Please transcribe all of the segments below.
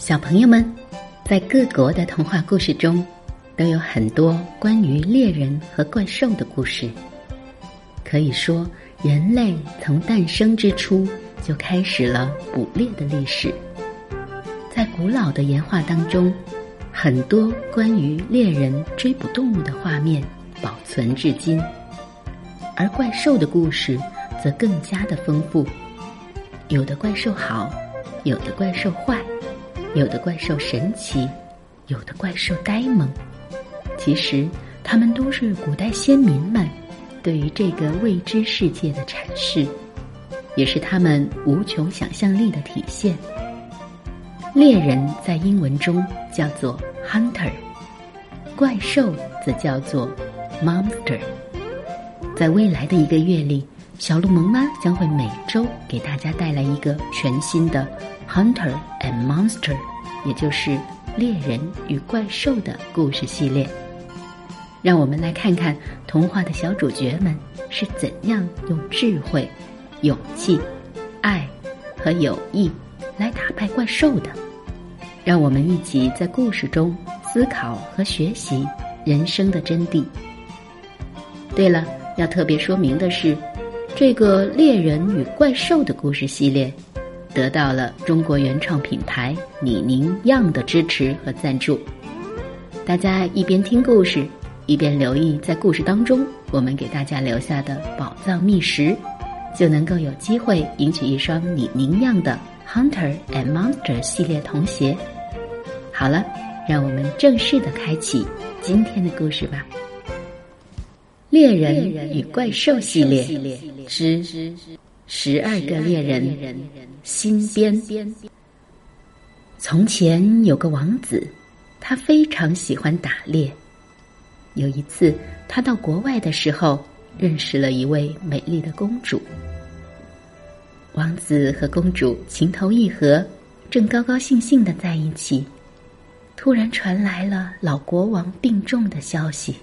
小朋友们，在各国的童话故事中，都有很多关于猎人和怪兽的故事。可以说，人类从诞生之初就开始了捕猎的历史。在古老的岩画当中，很多关于猎人追捕动物的画面保存至今，而怪兽的故事则更加的丰富。有的怪兽好，有的怪兽坏。有的怪兽神奇，有的怪兽呆萌。其实，他们都是古代先民们对于这个未知世界的阐释，也是他们无穷想象力的体现。猎人在英文中叫做 hunter，怪兽则叫做 monster。在未来的一个月里，小鹿萌妈将会每周给大家带来一个全新的。Hunter and Monster，也就是猎人与怪兽的故事系列。让我们来看看童话的小主角们是怎样用智慧、勇气、爱和友谊来打败怪兽的。让我们一起在故事中思考和学习人生的真谛。对了，要特别说明的是，这个猎人与怪兽的故事系列。得到了中国原创品牌李宁样的支持和赞助。大家一边听故事，一边留意在故事当中我们给大家留下的宝藏秘食，就能够有机会赢取一双李宁样的 Hunter and Monster 系列童鞋。好了，让我们正式的开启今天的故事吧。猎人与怪兽系列之。十二个猎人，新编。从前有个王子，他非常喜欢打猎。有一次，他到国外的时候，认识了一位美丽的公主。王子和公主情投意合，正高高兴兴的在一起，突然传来了老国王病重的消息。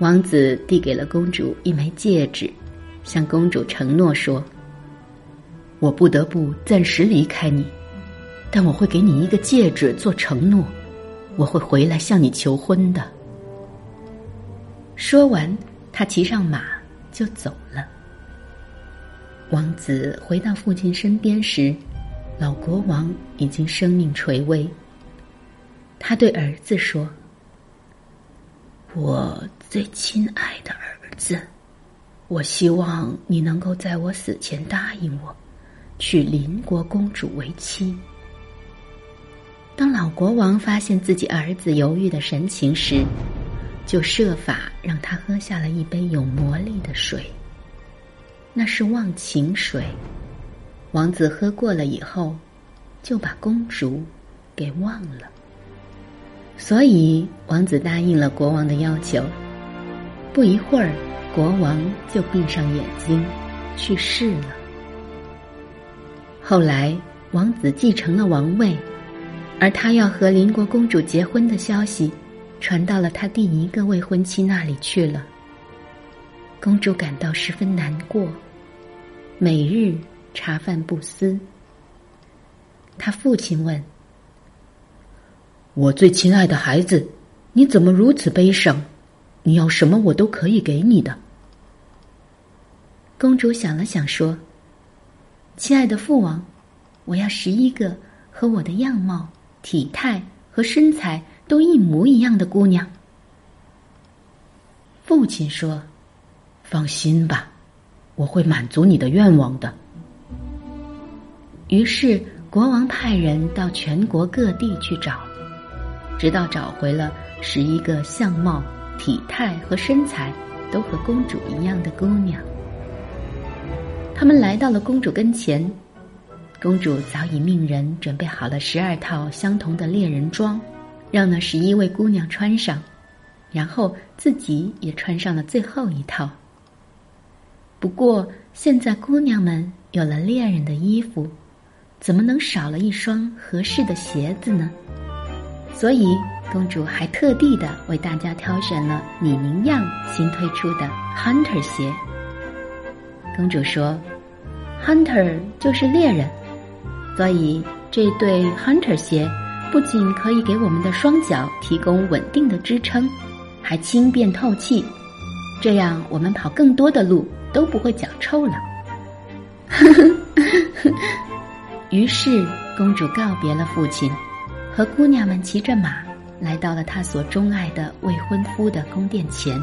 王子递给了公主一枚戒指。向公主承诺说：“我不得不暂时离开你，但我会给你一个戒指做承诺，我会回来向你求婚的。”说完，他骑上马就走了。王子回到父亲身边时，老国王已经生命垂危。他对儿子说：“我最亲爱的儿子。”我希望你能够在我死前答应我，娶邻国公主为妻。当老国王发现自己儿子犹豫的神情时，就设法让他喝下了一杯有魔力的水。那是忘情水。王子喝过了以后，就把公主给忘了。所以，王子答应了国王的要求。不一会儿。国王就闭上眼睛去世了。后来，王子继承了王位，而他要和邻国公主结婚的消息传到了他第一个未婚妻那里去了。公主感到十分难过，每日茶饭不思。他父亲问：“我最亲爱的孩子，你怎么如此悲伤？”你要什么，我都可以给你的。公主想了想，说：“亲爱的父王，我要十一个和我的样貌、体态和身材都一模一样的姑娘。”父亲说：“放心吧，我会满足你的愿望的。”于是国王派人到全国各地去找，直到找回了十一个相貌。体态和身材都和公主一样的姑娘，他们来到了公主跟前。公主早已命人准备好了十二套相同的猎人装，让那十一位姑娘穿上，然后自己也穿上了最后一套。不过，现在姑娘们有了猎人的衣服，怎么能少了一双合适的鞋子呢？所以。公主还特地的为大家挑选了李宁样新推出的 Hunter 鞋。公主说：“Hunter 就是猎人，所以这对 Hunter 鞋不仅可以给我们的双脚提供稳定的支撑，还轻便透气，这样我们跑更多的路都不会脚臭了。于是，公主告别了父亲，和姑娘们骑着马来到了她所钟爱的未婚夫的宫殿前。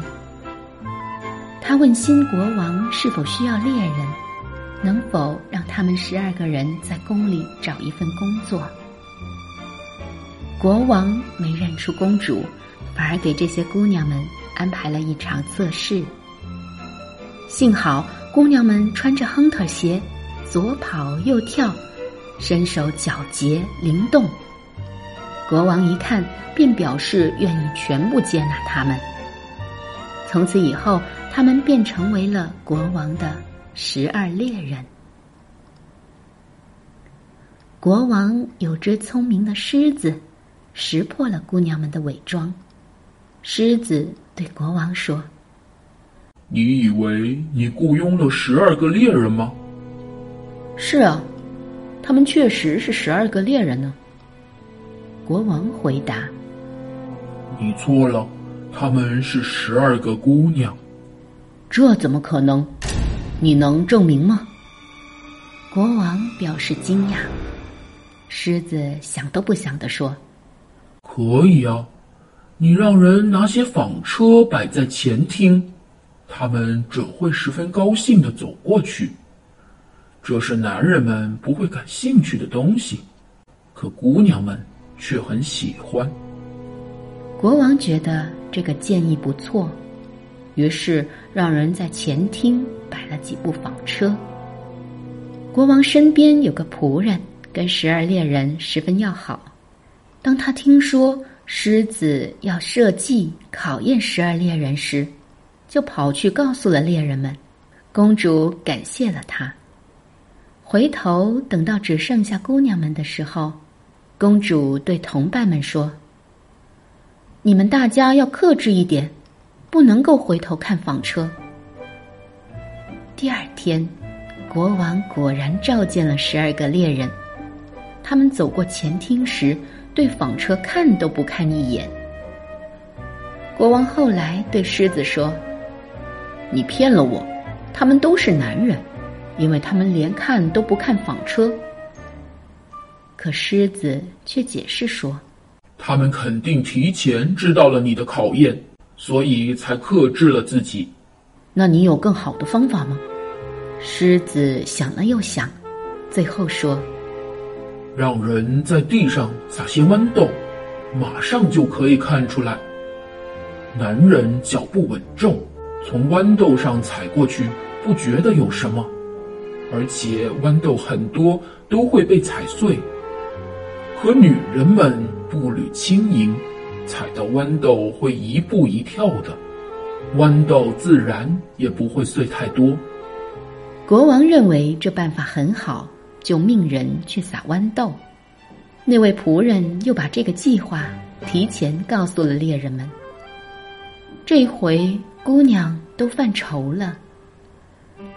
她问新国王是否需要猎人，能否让他们十二个人在宫里找一份工作。国王没认出公主，反而给这些姑娘们安排了一场测试。幸好姑娘们穿着亨特鞋，左跑右跳，身手矫捷灵动。国王一看，便表示愿意全部接纳他们。从此以后，他们便成为了国王的十二猎人。国王有只聪明的狮子，识破了姑娘们的伪装。狮子对国王说。你以为你雇佣了十二个猎人吗？是啊，他们确实是十二个猎人呢。国王回答：“你错了，他们是十二个姑娘。”这怎么可能？你能证明吗？国王表示惊讶。狮子想都不想的说：“可以啊，你让人拿些纺车摆在前厅。”他们准会十分高兴的走过去。这是男人们不会感兴趣的东西，可姑娘们却很喜欢。国王觉得这个建议不错，于是让人在前厅摆了几部纺车。国王身边有个仆人，跟十二猎人十分要好。当他听说狮子要设计考验十二猎人时，就跑去告诉了猎人们，公主感谢了他。回头等到只剩下姑娘们的时候，公主对同伴们说：“你们大家要克制一点，不能够回头看纺车。”第二天，国王果然召见了十二个猎人，他们走过前厅时，对纺车看都不看一眼。国王后来对狮子说。你骗了我，他们都是男人，因为他们连看都不看纺车。可狮子却解释说：“他们肯定提前知道了你的考验，所以才克制了自己。”那你有更好的方法吗？狮子想了又想，最后说：“让人在地上撒些豌豆，马上就可以看出来。男人脚步稳重。”从豌豆上踩过去，不觉得有什么，而且豌豆很多都会被踩碎。可女人们步履轻盈，踩到豌豆会一步一跳的，豌豆自然也不会碎太多。国王认为这办法很好，就命人去撒豌豆。那位仆人又把这个计划提前告诉了猎人们。这回。姑娘都犯愁了，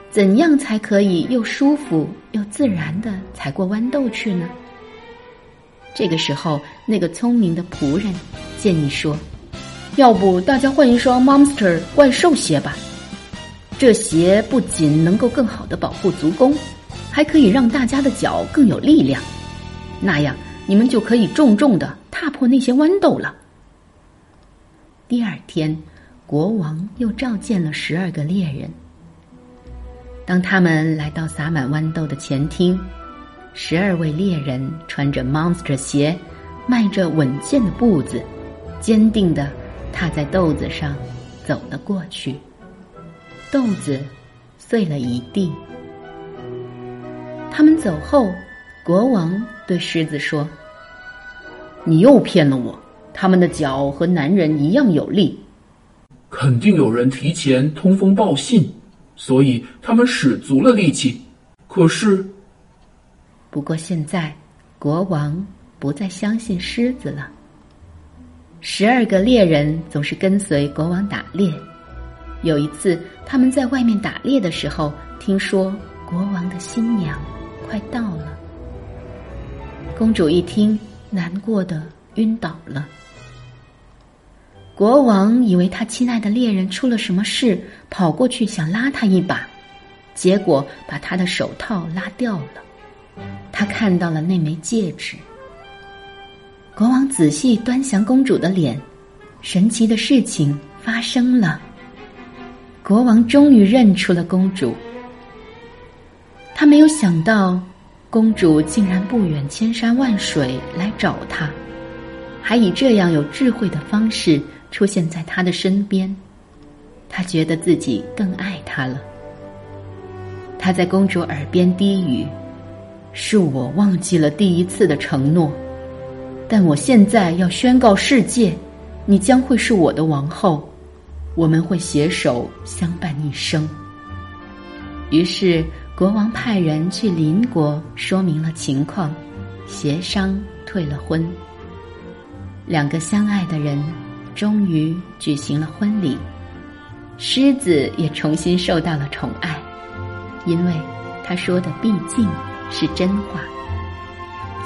怎样才可以又舒服又自然的踩过豌豆去呢？这个时候，那个聪明的仆人建议说：“要不大家换一双 Monster 怪兽鞋吧？这鞋不仅能够更好的保护足弓，还可以让大家的脚更有力量。那样，你们就可以重重的踏破那些豌豆了。”第二天。国王又召见了十二个猎人。当他们来到撒满豌豆的前厅，十二位猎人穿着 monster 鞋，迈着稳健的步子，坚定的踏在豆子上走了过去。豆子碎了一地。他们走后，国王对狮子说：“你又骗了我，他们的脚和男人一样有力。”肯定有人提前通风报信，所以他们使足了力气。可是，不过现在国王不再相信狮子了。十二个猎人总是跟随国王打猎。有一次，他们在外面打猎的时候，听说国王的新娘快到了。公主一听，难过的晕倒了。国王以为他亲爱的猎人出了什么事，跑过去想拉他一把，结果把他的手套拉掉了。他看到了那枚戒指。国王仔细端详公主的脸，神奇的事情发生了。国王终于认出了公主。他没有想到，公主竟然不远千山万水来找他，还以这样有智慧的方式。出现在他的身边，他觉得自己更爱她了。他在公主耳边低语：“是我忘记了第一次的承诺，但我现在要宣告世界，你将会是我的王后，我们会携手相伴一生。”于是国王派人去邻国说明了情况，协商退了婚。两个相爱的人。终于举行了婚礼，狮子也重新受到了宠爱，因为他说的毕竟是真话。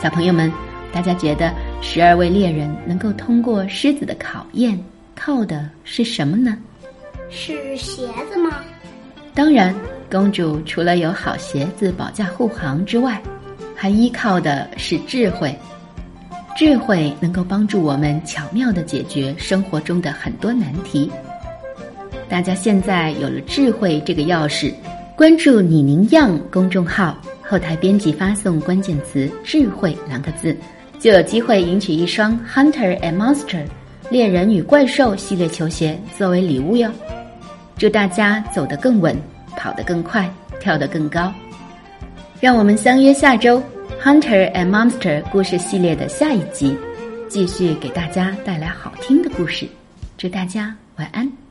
小朋友们，大家觉得十二位猎人能够通过狮子的考验，靠的是什么呢？是鞋子吗？当然，公主除了有好鞋子保驾护航之外，还依靠的是智慧。智慧能够帮助我们巧妙的解决生活中的很多难题。大家现在有了智慧这个钥匙，关注“李宁样”公众号，后台编辑发送关键词“智慧”两个字，就有机会赢取一双 Hunter and Monster 猎人与怪兽系列球鞋作为礼物哟！祝大家走得更稳，跑得更快，跳得更高！让我们相约下周。Hunter and Monster 故事系列的下一集，继续给大家带来好听的故事。祝大家晚安。